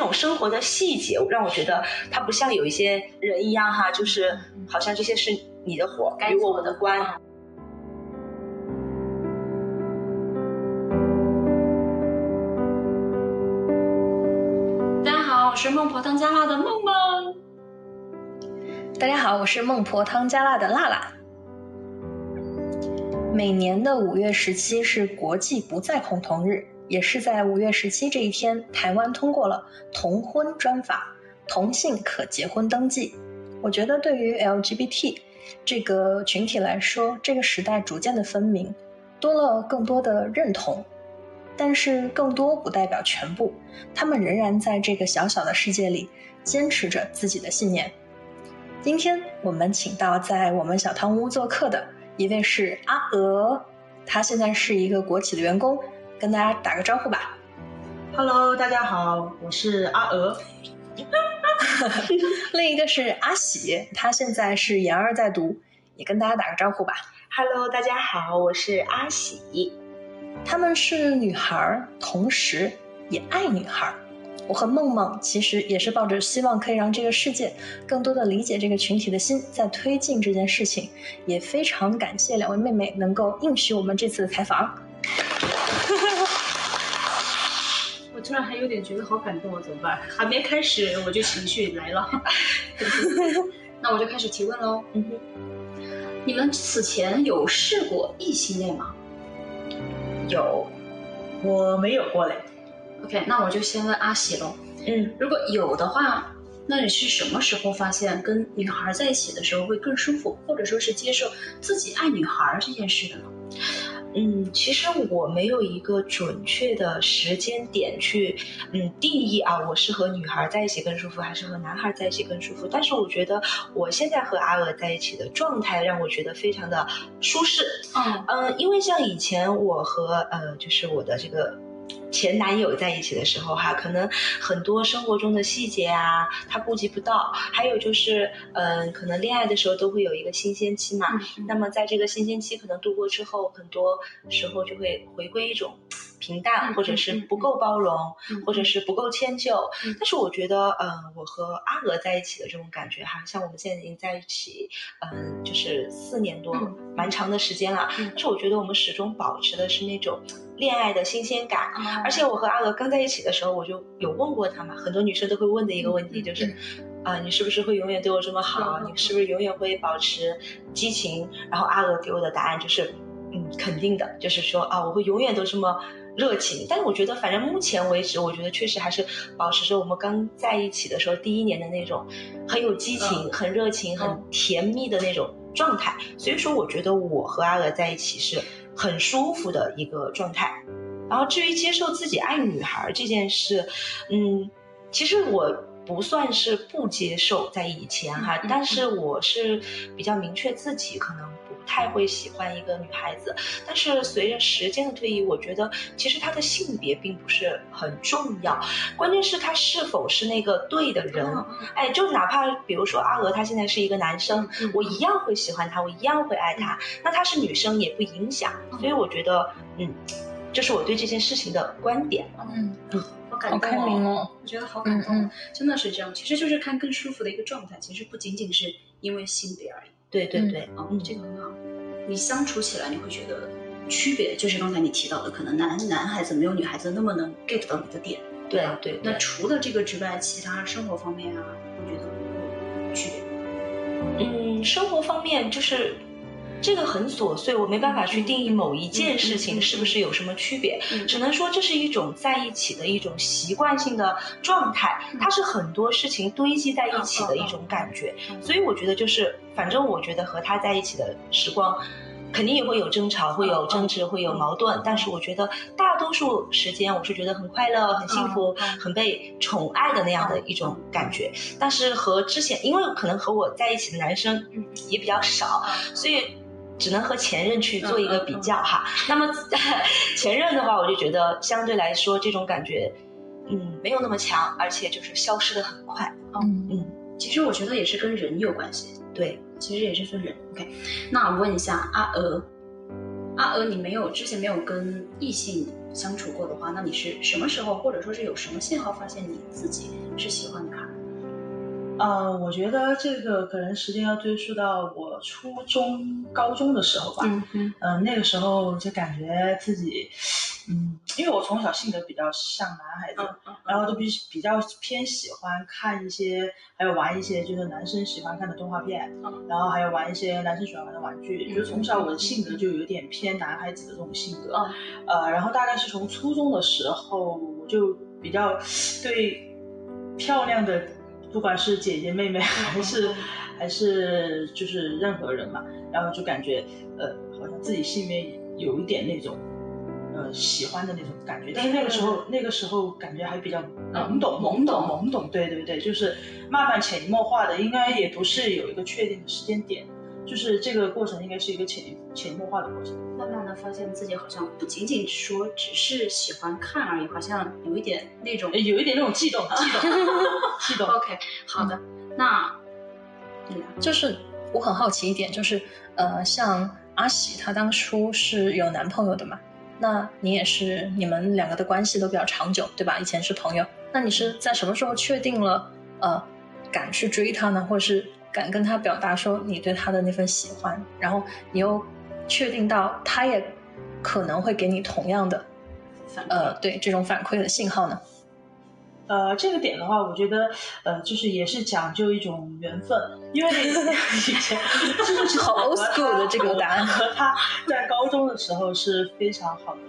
种生活的细节让我觉得他不像有一些人一样哈，就是好像这些是你的活，与我的关。大家好，我是孟婆汤加辣的梦梦。大家好，我是孟婆汤加辣的辣辣。每年的五月十七是国际不再恐同日，也是在五月十七这一天，台湾通过了同婚专法，同性可结婚登记。我觉得对于 LGBT 这个群体来说，这个时代逐渐的分明，多了更多的认同，但是更多不代表全部，他们仍然在这个小小的世界里坚持着自己的信念。今天我们请到在我们小汤屋做客的一位是阿娥，他现在是一个国企的员工，跟大家打个招呼吧。Hello，大家好，我是阿娥。另一个是阿喜，他现在是研二在读，也跟大家打个招呼吧。Hello，大家好，我是阿喜。他们是女孩，同时也爱女孩。我和梦梦其实也是抱着希望可以让这个世界更多的理解这个群体的心，在推进这件事情。也非常感谢两位妹妹能够应许我们这次的采访。我突然还有点觉得好感动啊，怎么办？还没开始我就情绪来了。那我就开始提问喽。嗯哼，你们此前有试过异性恋吗？有，我没有过嘞。OK，那我就先问阿喜喽。嗯，如果有的话，那你是什么时候发现跟女孩在一起的时候会更舒服，或者说是接受自己爱女孩这件事的呢？嗯，其实我没有一个准确的时间点去嗯定义啊，我是和女孩在一起更舒服，还是和男孩在一起更舒服？但是我觉得我现在和阿娥在一起的状态让我觉得非常的舒适。嗯嗯，因为像以前我和呃就是我的这个。前男友在一起的时候，哈，可能很多生活中的细节啊，他顾及不到。还有就是，嗯，可能恋爱的时候都会有一个新鲜期嘛。那么在这个新鲜期可能度过之后，很多时候就会回归一种。平淡，或者是不够包容，或者是不够迁就。但是我觉得，嗯，我和阿娥在一起的这种感觉，哈，像我们现在已经在一起，嗯，就是四年多，蛮长的时间了。但是我觉得我们始终保持的是那种恋爱的新鲜感。而且我和阿娥刚在一起的时候，我就有问过她嘛，很多女生都会问的一个问题就是，啊，你是不是会永远对我这么好？你是不是永远会保持激情？然后阿娥给我的答案就是，嗯，肯定的，就是说啊，我会永远都这么。热情，但是我觉得，反正目前为止，我觉得确实还是保持着我们刚在一起的时候第一年的那种很有激情、很热情、很甜蜜的那种状态。所以说，我觉得我和阿娥在一起是很舒服的一个状态。然后，至于接受自己爱女孩这件事，嗯，其实我不算是不接受，在以前哈，但是我是比较明确自己可能。太会喜欢一个女孩子，但是随着时间的推移，我觉得其实她的性别并不是很重要，关键是她是否是那个对的人。哎，就哪怕比如说阿娥，她现在是一个男生，我一样会喜欢他，我一样会爱他。那她是女生也不影响，所以我觉得，嗯，这是我对这件事情的观点。嗯嗯，好感动哦，我觉得好感动，真的是这样，其实就是看更舒服的一个状态，其实不仅仅是因为性别而已。对对对，嗯，这个很好。你相处起来，你会觉得区别，就是刚才你提到的，可能男男孩子没有女孩子那么能 get 到你的点。对对。那除了这个之外，其他生活方面啊，我觉得有区别。嗯，生活方面就是。这个很琐碎，我没办法去定义某一件事情是不是有什么区别，只能说这是一种在一起的一种习惯性的状态，它是很多事情堆积在一起的一种感觉。所以我觉得就是，反正我觉得和他在一起的时光，肯定也会有争吵，会有争执，会有矛盾。但是我觉得大多数时间我是觉得很快乐、很幸福、很被宠爱的那样的一种感觉。但是和之前，因为可能和我在一起的男生也比较少，所以。只能和前任去做一个比较哈，那么 前任的话，我就觉得相对来说这种感觉，嗯，没有那么强，而且就是消失的很快。嗯嗯，其实我觉得也是跟人有关系。对，其实也是分人。OK，那我问一下阿娥，阿娥，你没有之前没有跟异性相处过的话，那你是什么时候，或者说是有什么信号发现你自己是喜欢他？呃，我觉得这个可能时间要追溯到我初中、高中的时候吧。嗯嗯嗯、那个时候就感觉自己，嗯，因为我从小性格比较像男孩子，嗯然后就比比较偏喜欢看一些，还有玩一些就是男生喜欢看的动画片，嗯然后还有玩一些男生喜欢玩的玩具。嗯就从小我的性格就有点偏男孩子的这种性格。嗯呃，然后大概是从初中的时候，我就比较对漂亮的，不管是姐姐妹妹还是、还是就是任何人嘛，然后就感觉呃，好像自己心里面有一点那种呃喜欢的那种感觉。但是那个时候，那个时候感觉还比较懵懂，懵懂懵懂，对对对，就是慢慢潜移默化的，应该也不是有一个确定的时间点。就是这个过程应该是一个潜移潜移默化的过程。慢慢的发现自己好像不仅仅说只是喜欢看而已，好像有一点那种呃有一点那种悸动，悸动，悸动。OK，好的，那？就是我很好奇一点，就是呃，像阿喜她当初是有男朋友的嘛？那你也是，你们两个的关系都比较长久，对吧？以前是朋友，那你是在什么时候确定了呃敢去追他呢？或者是敢跟他表达说你对他的那份喜欢，然后你又确定到他也可能会给你同样的呃对这种反馈的信号呢？呃，这个点的话，我觉得呃，就是也是讲究一种缘分，因为 以前就是好 old school 的这个答案和他在高中的时候是非常好的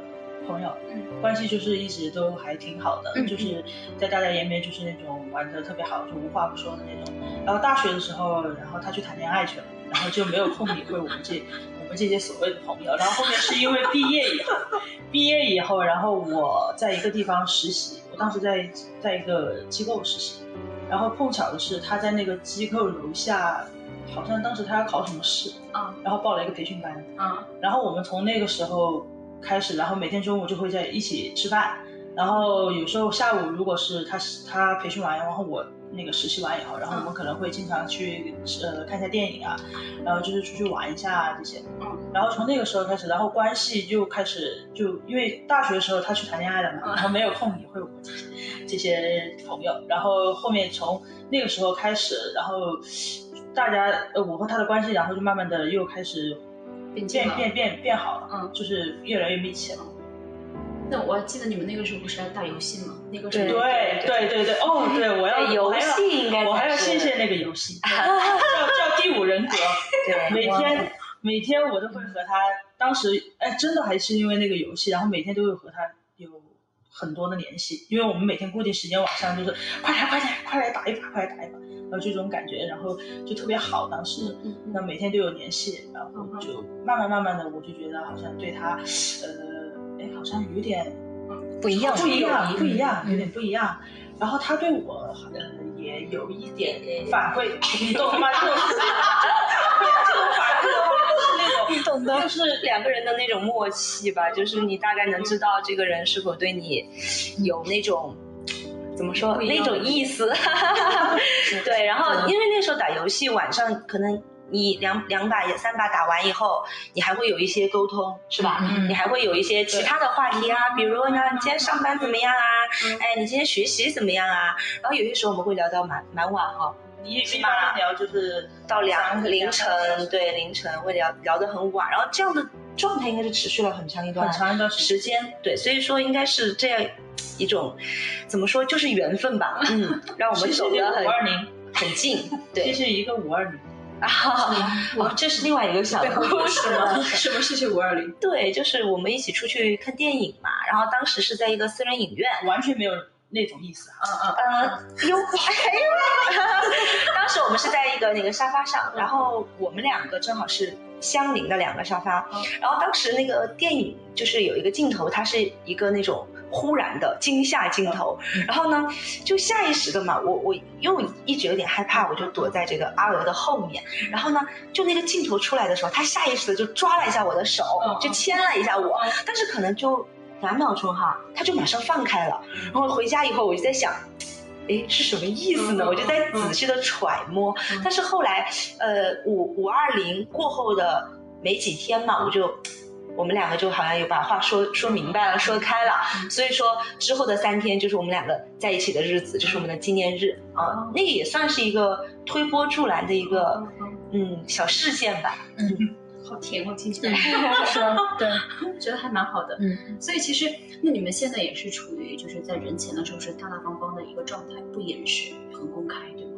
朋友，嗯。关系就是一直都还挺好的，嗯就是在大家眼里面就是那种玩的特别好，就无话不说的那种。然后大学的时候，然后他去谈恋爱去了，然后就没有空理会我们这我们这些所谓的朋友。然后后面是因为毕业以后，毕业以后，然后我在一个地方实习，我当时在在一个机构实习，然后碰巧的是他在那个机构楼下，好像当时他要考什么试，啊然后报了一个培训班，啊然后我们从那个时候开始，然后每天中午就会在一起吃饭，然后有时候下午如果是他他培训完，然后我那个实习完以后，然后我们可能会经常去呃看一下电影啊，然后就是出去玩一下啊这些，嗯，然后从那个时候开始，然后关系就开始就因为大学的时候他去谈恋爱了嘛，嗯。然后没有空理会我们这些这些朋友，然后后面从那个时候开始，然后大家呃我和他的关系，然后就慢慢的又开始变变变变变好了，嗯就是越来越密切了。那我还记得你们那个时候不是还打游戏吗？那个时候对对对对，哦，对，我要游我还要戏应该我还要谢谢那个游戏，叫叫第五人格，对，每天每天我都会和他，当时哎，真的还是因为那个游戏，然后每天都会和他有很多的联系，因为我们每天固定时间晚上就是快来快来快来打一把，快来打一把，然后这种感觉，然后就特别好，当时。那每天都有联系，然后就慢慢慢慢的，我就觉得好像对他，呃，哎，好像有点不一样，不一样，不一样，嗯有点不一样。然后他对我，呃，也有一点反馈，你懂吗？这 种这种反馈你懂的。就是两个人的那种默契吧，就是你大概能知道这个人是否对你有那种。怎么说那种意思？对，然后因为那时候打游戏，晚上可能你两两把也三把打完以后，你还会有一些沟通，是吧？嗯你还会有一些其他的话题啊，比如呢，你今天上班怎么样啊？嗯哎，你今天学习怎么样啊？然后有些时候我们会聊到蛮蛮晚哈、一一般聊就是到两凌晨，对凌晨会聊聊得很晚，然后这样的状态应该是持续了很长一段很长一段时时间，对，所以说应该是这样一种怎么说，就是缘分吧，嗯，让我们走得很五二零，很近，对，这是一个五二零。啊，哦，这是另外一个小故事吗。什么是去五二零？对，就是我们一起出去看电影嘛，然后当时是在一个私人影院，完全没有那种意思啊。呃，有，哎呦，当时我们是在一个那个沙发上，然后我们两个正好是相邻的两个沙发，然后当时那个电影就是有一个镜头，它是一个那种忽然的惊吓镜头，然后呢，就下意识的嘛，我我又一直有点害怕，我就躲在这个阿娥的后面，然后呢，就那个镜头出来的时候，他下意识的就抓了一下我的手，就牵了一下我，但是可能就两秒钟哈，他就马上放开了，然后回家以后我就在想。哎，是什么意思呢？嗯我就在仔细的揣摩，但是后来，呃，五五二零过后的没几天嘛，我就我们两个就好像有把话说说明白了，说开了。所以说之后的三天就是我们两个在一起的日子，就是我们的纪念日啊，那个也算是一个推波助澜的一个嗯小事件吧。嗯，好甜哦，听起来 对，觉得还蛮好的。嗯，所以其实那你们现在也是处于就是在人前的时候是大大方方的一个状态，不掩饰，很公开，对吗？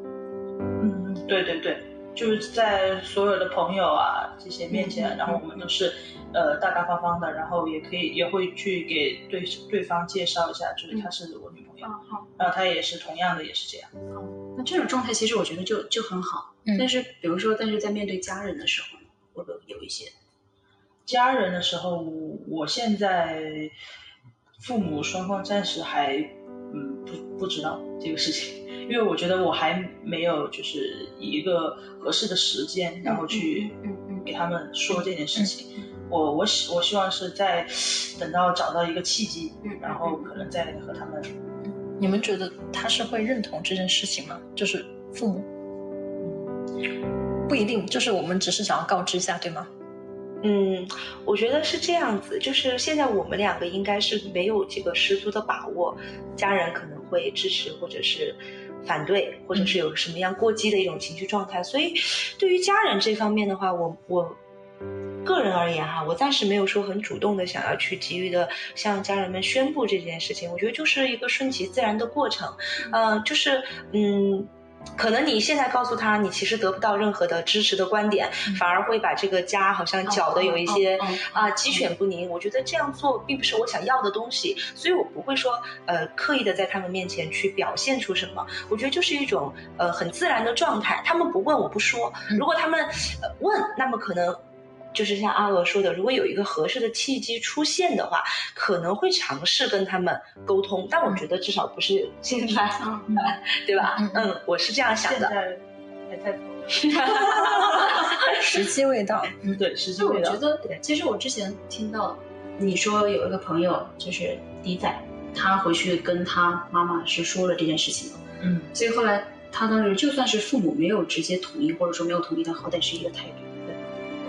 嗯，对对对。就是在所有的朋友啊这些面前，然后我们都是，呃大大方方的，然后也可以也会去给对对方介绍一下，就是她是我女朋友，然后她也是同样的也是这样。哦，那这种状态其实我觉得就就很好。但是比如说，但是在面对家人的时候，会不会有一些？家人的时候，我现在父母双方暂时还嗯不不知道这个事情。因为我觉得我还没有就是以一个合适的时间，然后去给他们说这件事情。我我希我希望是在等到找到一个契机，然后可能再和他们。你们觉得他是会认同这件事情吗？就是父母不一定，就是我们只是想要告知一下，对吗？嗯，我觉得是这样子，就是现在我们两个应该是没有这个十足的把握，家人可能会支持或者是。反对，或者是有什么样过激的一种情绪状态，所以对于家人这方面的话，我我个人而言哈，我暂时没有说很主动的想要去急于的向家人们宣布这件事情，我觉得就是一个顺其自然的过程，嗯，就是嗯。可能你现在告诉他，你其实得不到任何的支持的观点，反而会把这个家好像搅得有一些啊鸡犬不宁。我觉得这样做并不是我想要的东西，所以我不会说呃刻意的在他们面前去表现出什么。我觉得就是一种呃很自然的状态。他们不问我不说，如果他们问，那么可能。就是像阿娥说的，如果有一个合适的契机出现的话，可能会尝试跟他们沟通。但我觉得至少不是现在，对吧？嗯，我是这样想的。还在 时机未到。嗯，对，时机未到。我觉得，其实我之前听到你说有一个朋友就是迪仔，他回去跟他妈妈是说了这件事情的。嗯，所以后来他当时就算是父母没有直接同意，或者说没有同意，他好歹是一个态度。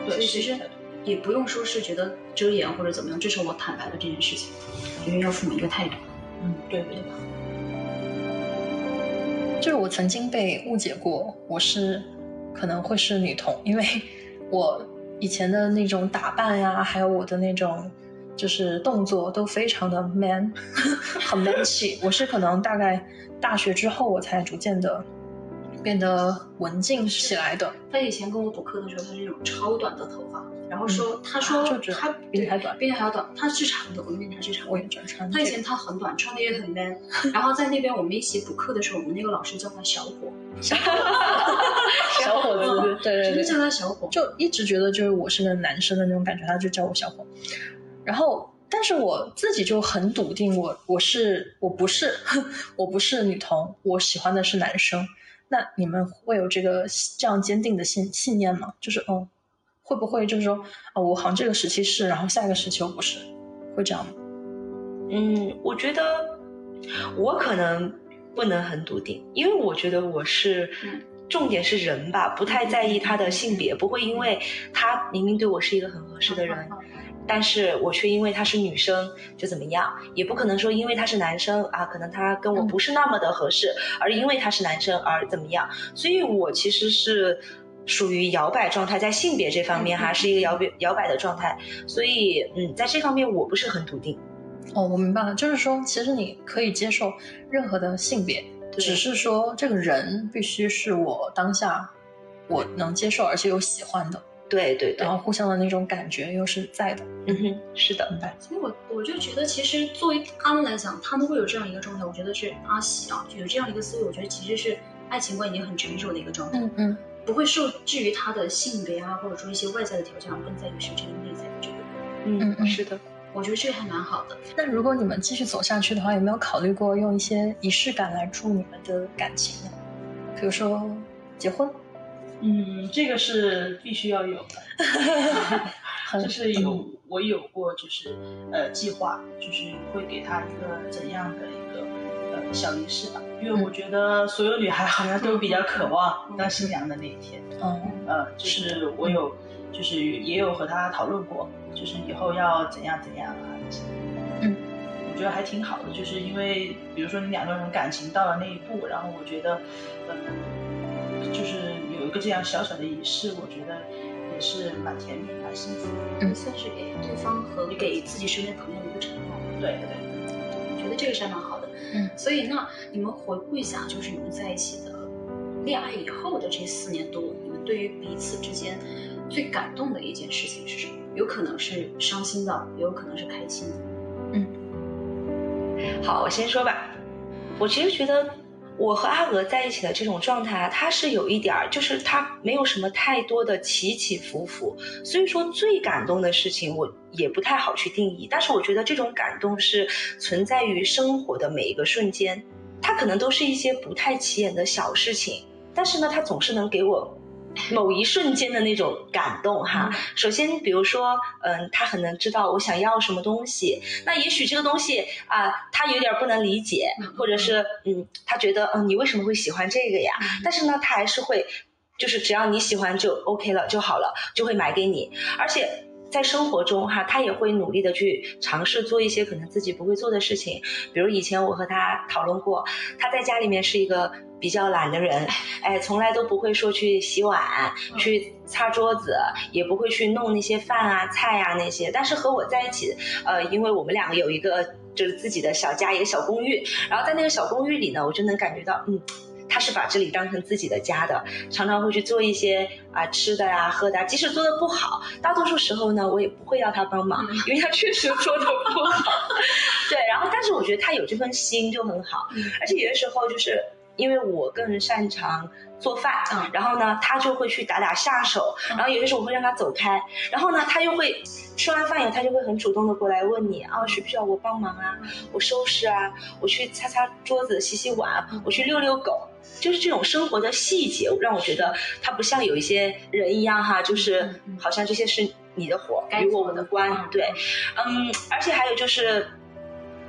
所以其实也不用说是觉得遮掩或者怎么样，这是我坦白了这件事情，因为要父母一个态度。嗯，对对吧？就是我曾经被误解过，我是可能会是女同，因为我以前的那种打扮呀，还有我的那种就是动作都非常的 man，很 man 气。我是可能大概大学之后，我才逐渐的。变得文静起来的。他以前跟我补课的时候，他是那种超短的头发，然后说，他说他比你还短，比你还要短。他是长的，我面前是长。我也穿长。他以前他很短，穿的也很 man。然后在那边我们一起补课的时候，我们那个老师叫他小伙，小伙子，对对对，叫他小伙，就一直觉得就是我是个男生的那种感觉，他就叫我小伙。然后，但是我自己就很笃定，我我是我不是 我不是女同，我喜欢的是男生。那你们会有这个这样坚定的信信念吗？就是哦，会不会就是说哦，我好像这个时期是，然后下一个时期又不是，会这样吗？嗯，我觉得我可能不能很笃定，因为我觉得我是重点是人吧，不太在意他的性别，不会因为他明明对我是一个很合适的人。但是我却因为他是女生就怎么样，也不可能说因为他是男生啊，可能他跟我不是那么的合适，而因为他是男生而怎么样。所以我其实是属于摇摆状态，在性别这方面哈是一个摇摆摇摆的状态。所以嗯，在这方面我不是很笃定。哦，我明白了，就是说其实你可以接受任何的性别，只是说这个人必须是我当下我能接受而且又喜欢的。对对，然后互相的那种感觉又是在的，嗯哼，是的，明白。所以我我就觉得，其实作为他们来讲，他们会有这样一个状态，我觉得是阿喜啊，就有这样一个思维，我觉得其实是爱情观已经很成熟的一个状态，嗯嗯，不会受制于他的性别啊，或者说一些外在的条件，更在于是这个内在的这个，嗯嗯，是的，我觉得这个还蛮好的。那如果你们继续走下去的话，有没有考虑过用一些仪式感来助你们的感情呢？比如说结婚。嗯，这个是必须要有的，就是有我有过，就是呃计划，就是会给他一个怎样的一个呃小仪式吧，因为我觉得所有女孩好像都比较渴望当新娘的那一天，嗯，呃，就是我有就是也有和他讨论过，就是以后要怎样怎样啊那些。嗯，我觉得还挺好的，就是因为比如说你两个人感情到了那一步，然后我觉得，嗯，就是个这样小小的仪式，我觉得也是蛮甜蜜、蛮幸福的。嗯算是给对方和给自己身边朋友的一个承诺。对对对。我觉得这个是还蛮好的。嗯，所以那你们回顾一下，就是你们在一起的恋爱以后的这四年多，你们对于彼此之间最感动的一件事情是什么？有可能是伤心的，也有可能是开心的。嗯好，我先说吧。我其实觉得我和阿娥在一起的这种状态啊，它是有一点儿，就是它没有什么太多的起起伏伏。所以说，最感动的事情我也不太好去定义。但是我觉得这种感动是存在于生活的每一个瞬间，它可能都是一些不太起眼的小事情，但是呢，它总是能给我。某一瞬间的那种感动哈，首先比如说，嗯，他很能知道我想要什么东西，那也许这个东西啊，他有点不能理解，或者是嗯，他觉得嗯，你为什么会喜欢这个呀？但是呢，他还是会，就是只要你喜欢就 OK 了就好了，就会买给你，而且。在生活中哈，他也会努力的去尝试做一些可能自己不会做的事情，比如以前我和他讨论过，他在家里面是一个比较懒的人，哎，从来都不会说去洗碗、去擦桌子，也不会去弄那些饭啊、菜啊那些。但是和我在一起，呃，因为我们两个有一个就是自己的小家，一个小公寓，然后在那个小公寓里呢，我就能感觉到，嗯。他是把这里当成自己的家的，常常会去做一些啊吃的呀、喝的，即使做的不好，大多数时候呢，我也不会要他帮忙，因为他确实做的不好。对，然后但是我觉得他有这份心就很好，而且有的时候就是因为我更擅长做饭，然后呢，他就会去打打下手，然后有些时候我会让他走开，然后呢，他又会吃完饭以后，他就会很主动的过来问你啊，需不需要我帮忙啊？我收拾啊，我去擦擦桌子、洗洗碗，我去遛遛狗。就是这种生活的细节，让我觉得他不像有一些人一样哈，就是好像这些是你的活，与我的关。对，嗯，而且还有就是，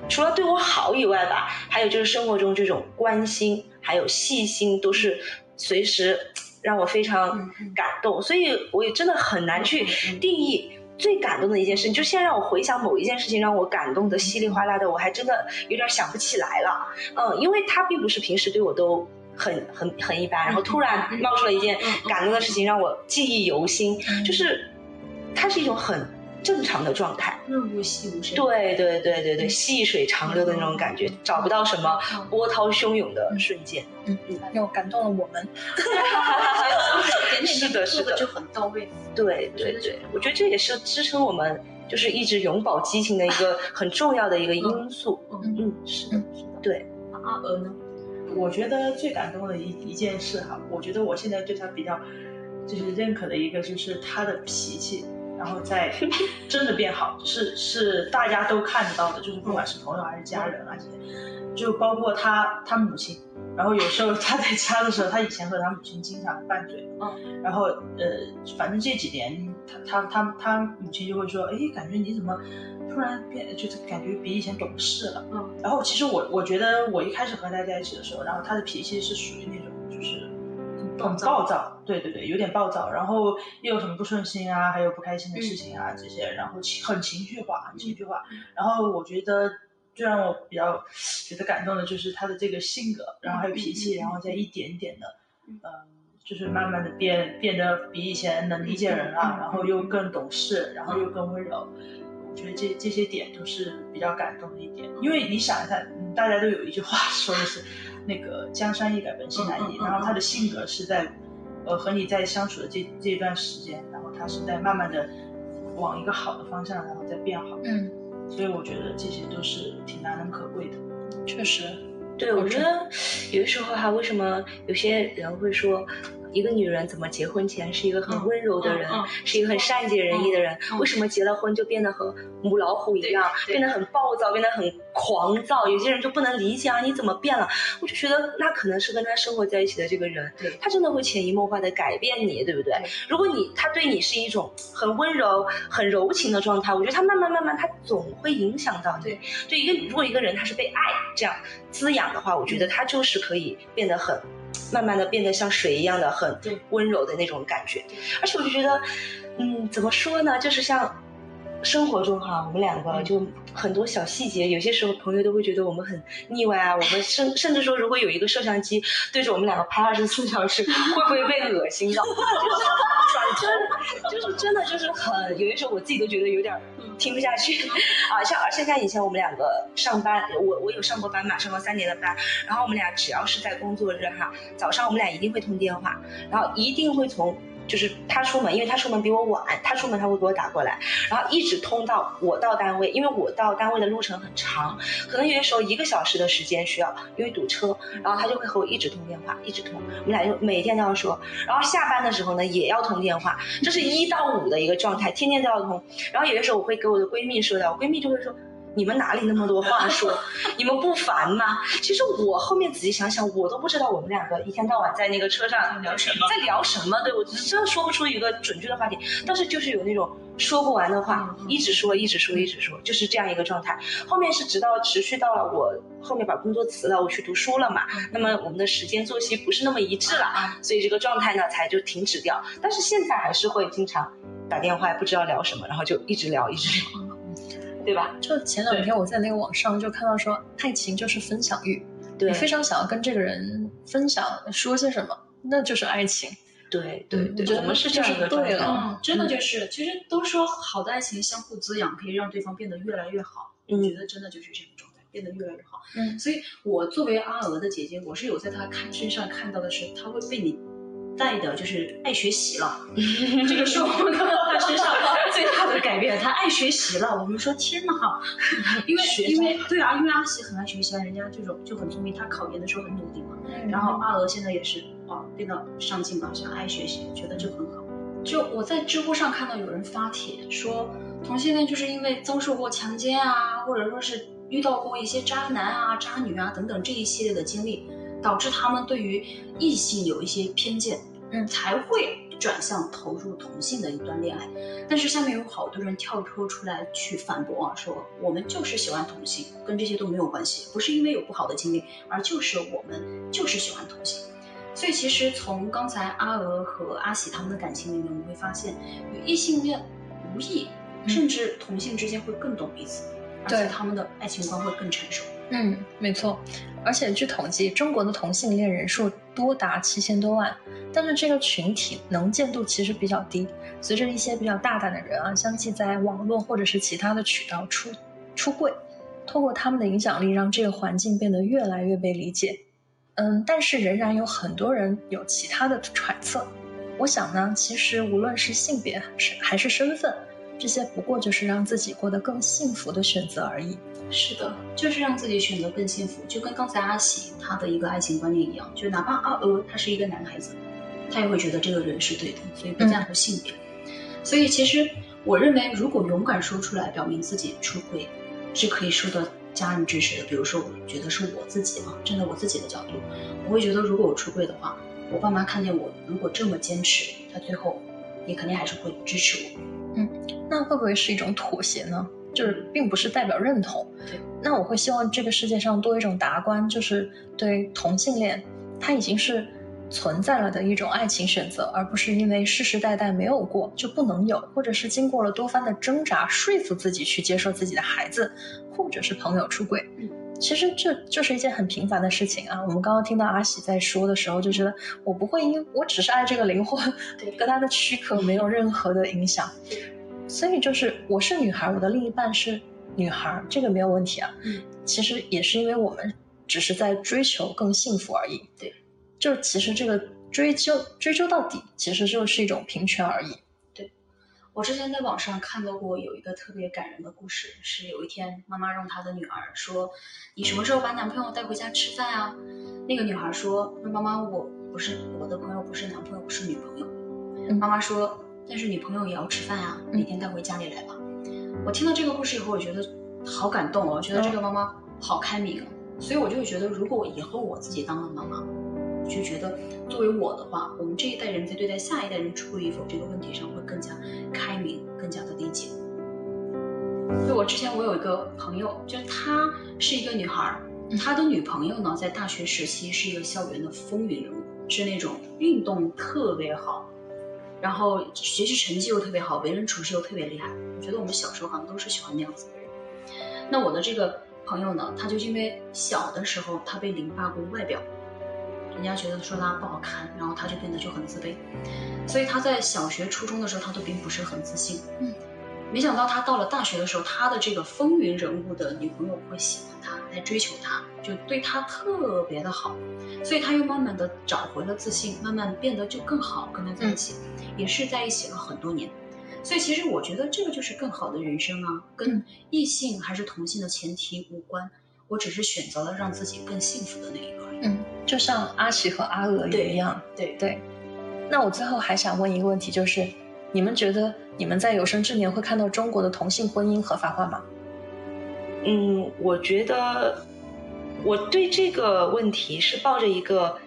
除了对我好以外吧，还有就是生活中这种关心还有细心，都是随时让我非常感动。所以我也真的很难去定义最感动的一件事。就现在让我回想某一件事情让我感动的稀里哗啦的，我还真的有点想不起来了。嗯，因为他并不是平时对我都。很很很一般，然后突然冒出了一件感动的事情，让我记忆犹新。就是，它是一种很正常的状态，润物细无声。对对对对对，细水长流的那种感觉，找不到什么波涛汹涌的瞬间。嗯嗯，又感动了我们。是的，是的，就很到位。对对对，我觉得这也是支撑我们就是一直永葆激情的一个很重要的一个因素。嗯嗯，是的，是的。对，阿娥呢？我觉得最感动的一一件事哈，我觉得我现在对他比较就是认可的一个就是他的脾气，然后再 真的变好，是是大家都看得到的，就是不管是朋友还是家人啊这些，就包括他他母亲，然后有时候他在家的时候，他以前和他母亲经常拌嘴，嗯，然后呃，反正这几年他他他他母亲就会说，哎，感觉你怎么？突然变，就是感觉比以前懂事了。嗯，然后其实我我觉得我一开始和他在一起的时候，然后他的脾气是属于那种就是很暴躁，对对对，有点暴躁，然后又有什么不顺心啊，还有不开心的事情啊这些，然后情很情绪化，很情绪化。然后我觉得最让我比较觉得感动的就是他的这个性格，然后还有脾气，然后再一点点的，嗯，就是慢慢的变变得比以前能理解人了，然后又更懂事，然后又更温柔。我觉得这这些点都是比较感动的一点，因为你想一下，大家都有一句话说的是，那个江山易改，本性难移。然后他的性格是在，呃，和你在相处的这这段时间，然后他是在慢慢的往一个好的方向，然后再变好。嗯，所以我觉得这些都是挺难能可贵的。确实，对，我觉得有的时候哈，为什么有些人会说？一个女人怎么结婚前是一个很温柔的人，是一个很善解人意的人？为什么结了婚就变得和母老虎一样，变得很暴躁，变得很狂躁？有些人就不能理解啊，你怎么变了？我就觉得那可能是跟他生活在一起的这个人，他真的会潜移默化的改变你，对不对？如果你他对你是一种很温柔、很柔情的状态，我觉得他慢慢慢慢，他总会影响到你。对一个如果一个人他是被爱这样滋养的话，我觉得他就是可以变得很。慢慢的变得像水一样的很温柔的那种感觉，而且我就觉得，嗯，怎么说呢？就是像生活中哈，我们两个就很多小细节，有些时候朋友都会觉得我们很腻歪啊。我们甚甚至说，如果有一个摄像机对着我们两个拍二十四小时，会不会被恶心到？就是就是真的就是很，有些时候我自己都觉得有点听不下去 啊。像而且像以前我们两个上班，我我有上过班嘛，上过三年的班，然后我们俩只要是在工作日哈，早上我们俩一定会通电话，然后一定会从。就是他出门，因为他出门比我晚，他出门他会给我打过来，然后一直通到我到单位，因为我到单位的路程很长，可能有些时候一个小时的时间需要，因为堵车，然后他就会和我一直通电话，一直通，我们俩就每天都要说，然后下班的时候呢也要通电话，这是一到五的一个状态，天天都要通，然后有的时候我会给我的闺蜜说的，我闺蜜就会说。你们哪里那么多话说？你们不烦吗？其实我后面仔细想想，我都不知道我们两个一天到晚在那个车上聊什么，在聊什么。对我真的说不出一个准确的话题，但是就是有那种说不完的话，一直说，一直说，一直说，就是这样一个状态。后面是直到持续到了我后面把工作辞了，我去读书了嘛。那么我们的时间作息不是那么一致了，所以这个状态呢才就停止掉。但是现在还是会经常打电话，不知道聊什么，然后就一直聊，一直聊。对吧？就前两天我在那个网上就看到说，爱情就是分享欲，对，非常想要跟这个人分享说些什么，那就是爱情。对对对，我们是这样一个对了，真的就是，其实都说好的爱情相互滋养，可以让对方变得越来越好。我觉得真的就是这种状态，变得越来越好。嗯，所以我作为阿娥的姐姐，我是有在她看身上看到的是，她会被你。带的就是爱学习了，这个是我们看到他身上最大的改变。他爱学习了，我们说天哪，因为因为对啊，因为阿喜很爱学习啊，人家这种就很聪明，他考研的时候很努力嘛。然后阿娥现在也是啊，变得上进嘛，想爱学习，觉得就很好。就我在知乎上看到有人发帖说，同性恋就是因为遭受过强奸啊，或者说是遇到过一些渣男啊、渣女啊等等这一系列的经历。导致他们对于异性有一些偏见，嗯，才会转向投入同性的一段恋爱。但是下面有好多人跳脱出来去反驳啊，说我们就是喜欢同性，跟这些都没有关系，不是因为有不好的经历，而就是我们就是喜欢同性。所以其实从刚才阿娥和阿喜他们的感情里面，我们会发现，与异性恋无异，甚至同性之间会更懂彼此，而且他们的爱情观会更成熟。嗯，没错。而且据统计，中国的同性恋人数多达七千多万，但是这个群体能见度其实比较低。随着一些比较大胆的人啊，相继在网络或者是其他的渠道出出柜，透过他们的影响力，让这个环境变得越来越被理解。嗯，但是仍然有很多人有其他的揣测。我想呢，其实无论是性别是还是身份，这些不过就是让自己过得更幸福的选择而已。是的，就是让自己选择更幸福，就跟刚才阿喜他的一个爱情观念一样，就哪怕阿娥他是一个男孩子，他也会觉得这个人是对的，所以不在乎性别。所以其实我认为，如果勇敢说出来，表明自己出轨，是可以受到家人支持的。比如说，我觉得是我自己啊，站在我自己的角度，我会觉得，如果我出轨的话，我爸妈看见我如果这么坚持，他最后也肯定还是会支持我。嗯，那会不会是一种妥协呢？就是并不是代表认同，那我会希望这个世界上多一种达观，就是对同性恋，它已经是存在了的一种爱情选择，而不是因为世世代代没有过就不能有，或者是经过了多番的挣扎说服自己去接受自己的孩子，或者是朋友出轨。嗯其实这就是一件很平凡的事情啊。我们刚刚听到阿喜在说的时候，就觉得我不会因我只是爱这个灵魂，跟他的躯壳没有任何的影响。所以就是我是女孩，我的另一半是女孩，这个没有问题啊。嗯，其实也是因为我们只是在追求更幸福而已。对，就其实这个追究追究到底，其实就是一种平权而已。对，我之前在网上看到过有一个特别感人的故事，是有一天妈妈让她的女儿说：“你什么时候把男朋友带回家吃饭啊？”那个女孩说：“那妈妈，我不是我的朋友，不是男朋友，是女朋友。”妈妈说。但是女朋友也要吃饭啊，每天带回家里来吧。我听到这个故事以后，我觉得好感动哦，我觉得这个妈妈好开明啊。所以我就觉得，如果我以后我自己当了妈妈，我就觉得作为我的话，我们这一代人在对待下一代人出轨与否这个问题上会更加开明，更加的理解。就我之前我有一个朋友，就她是一个女孩，她的女朋友呢在大学时期是一个校园的风云人物，是那种运动特别好。然后学习成绩又特别好，为人处事又特别厉害。我觉得我们小时候好像都是喜欢那样子的人。那我的这个朋友呢，他就因为小的时候他被凌霸过外表，人家觉得说他不好看，然后他就变得就很自卑，所以他在小学、初中的时候他都并不是很自信。嗯，没想到他到了大学的时候，他的这个风云人物的女朋友会喜欢他，来追求他，就对他特别的好，所以他又慢慢的找回了自信，慢慢变得就更好，跟他在一起，也是在一起了很多年。所以其实我觉得这个就是更好的人生啊，跟异性还是同性的前提无关，我只是选择了让自己更幸福的那一个而已。嗯，就像阿奇和阿娥对一样。对对。那我最后还想问一个问题，就是你们觉得你们在有生之年会看到中国的同性婚姻合法化吗？嗯，我觉得我对这个问题是抱着一个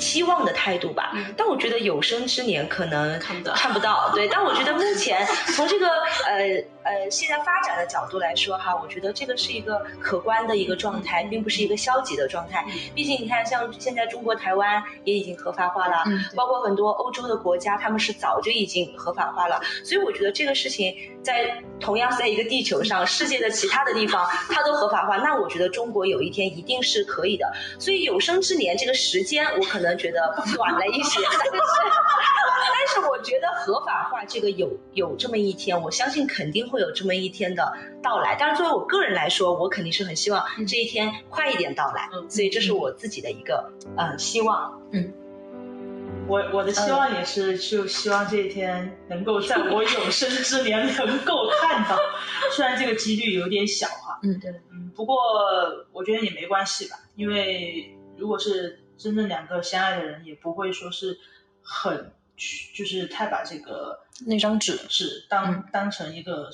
期望的态度吧。嗯但我觉得有生之年可能看不到看不到。对，但我觉得目前从这个呃呃现在发展的角度来说哈，我觉得这个是一个可观的一个状态，并不是一个消极的状态。嗯毕竟你看，像现在中国台湾也已经合法化了，嗯包括很多欧洲的国家，他们是早就已经合法化了。所以我觉得这个事情在同样在一个地球上，世界的其他的地方 它都合法化，那我觉得中国有一天一定是可以的。所以有生之年这个时间，我可能觉得短了一些，但 是但是我觉得合法化这个有有这么一天，我相信肯定会有这么一天的到来。当然，作为我个人来说，我肯定是很希望这一天快一点到来，嗯所以这是我自己的一个呃希望。嗯。我我的希望也是，就希望这一天能够在我有生之年能够看到，虽然这个几率有点小哈，嗯，对，嗯，不过我觉得也没关系吧，因为如果是真正两个相爱的人，也不会说是很就是太把这个那张纸纸当、嗯当成一个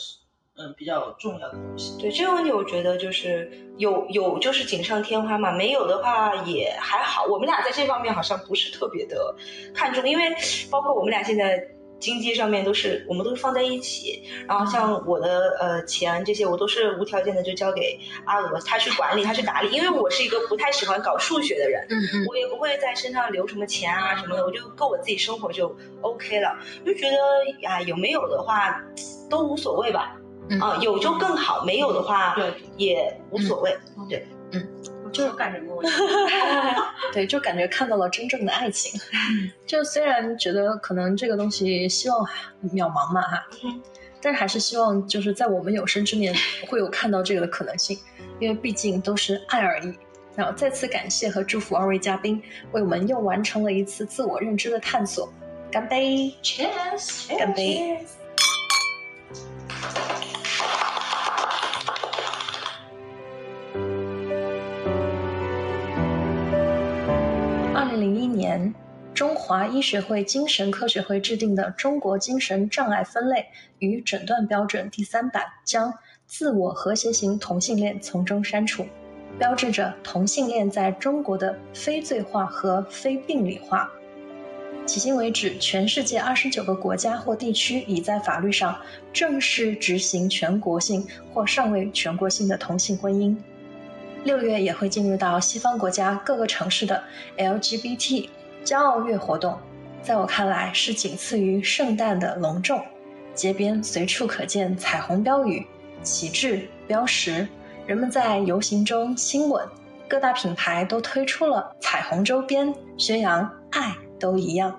嗯比较重要的东西。对这个问题，我觉得就是有有就是锦上添花嘛，没有的话也还好。我们俩在这方面好像不是特别的看重，因为包括我们俩现在经济上面都是我们都是放在一起。然后像我的呃钱这些，我都是无条件的就交给阿娥，她去管理，她去打理。因为我是一个不太喜欢搞数学的人，嗯嗯我也不会在身上留什么钱啊什么的，我就够我自己生活就 OK 了。就觉得啊有没有的话都无所谓吧。嗯啊，有就更好，没有的话也无所谓。就是感人我觉得 对，就感觉看到了真正的爱情。就虽然觉得可能这个东西希望渺茫嘛哈，但是还是希望就是在我们有生之年会有看到这个的可能性，因为毕竟都是爱而已。然后再次感谢和祝福二位嘉宾，为我们又完成了一次自我认知的探索。干杯！，Cheers，干杯！零一年，中华医学会精神科学会制定的《中国精神障碍分类与诊断标准》第三版将自我和谐型同性恋从中删除，标志着同性恋在中国的非罪化和非病理化。迄今为止，全世界二十九个国家或地区已在法律上正式执行全国性或尚未全国性的同性婚姻。六月也会进入到西方国家各个城市的 LGBT 骄傲月活动，在我看来是仅次于圣诞的隆重。街边随处可见彩虹标语、旗帜、标识，人们在游行中亲吻。各大品牌都推出了彩虹周边，宣扬爱都一样。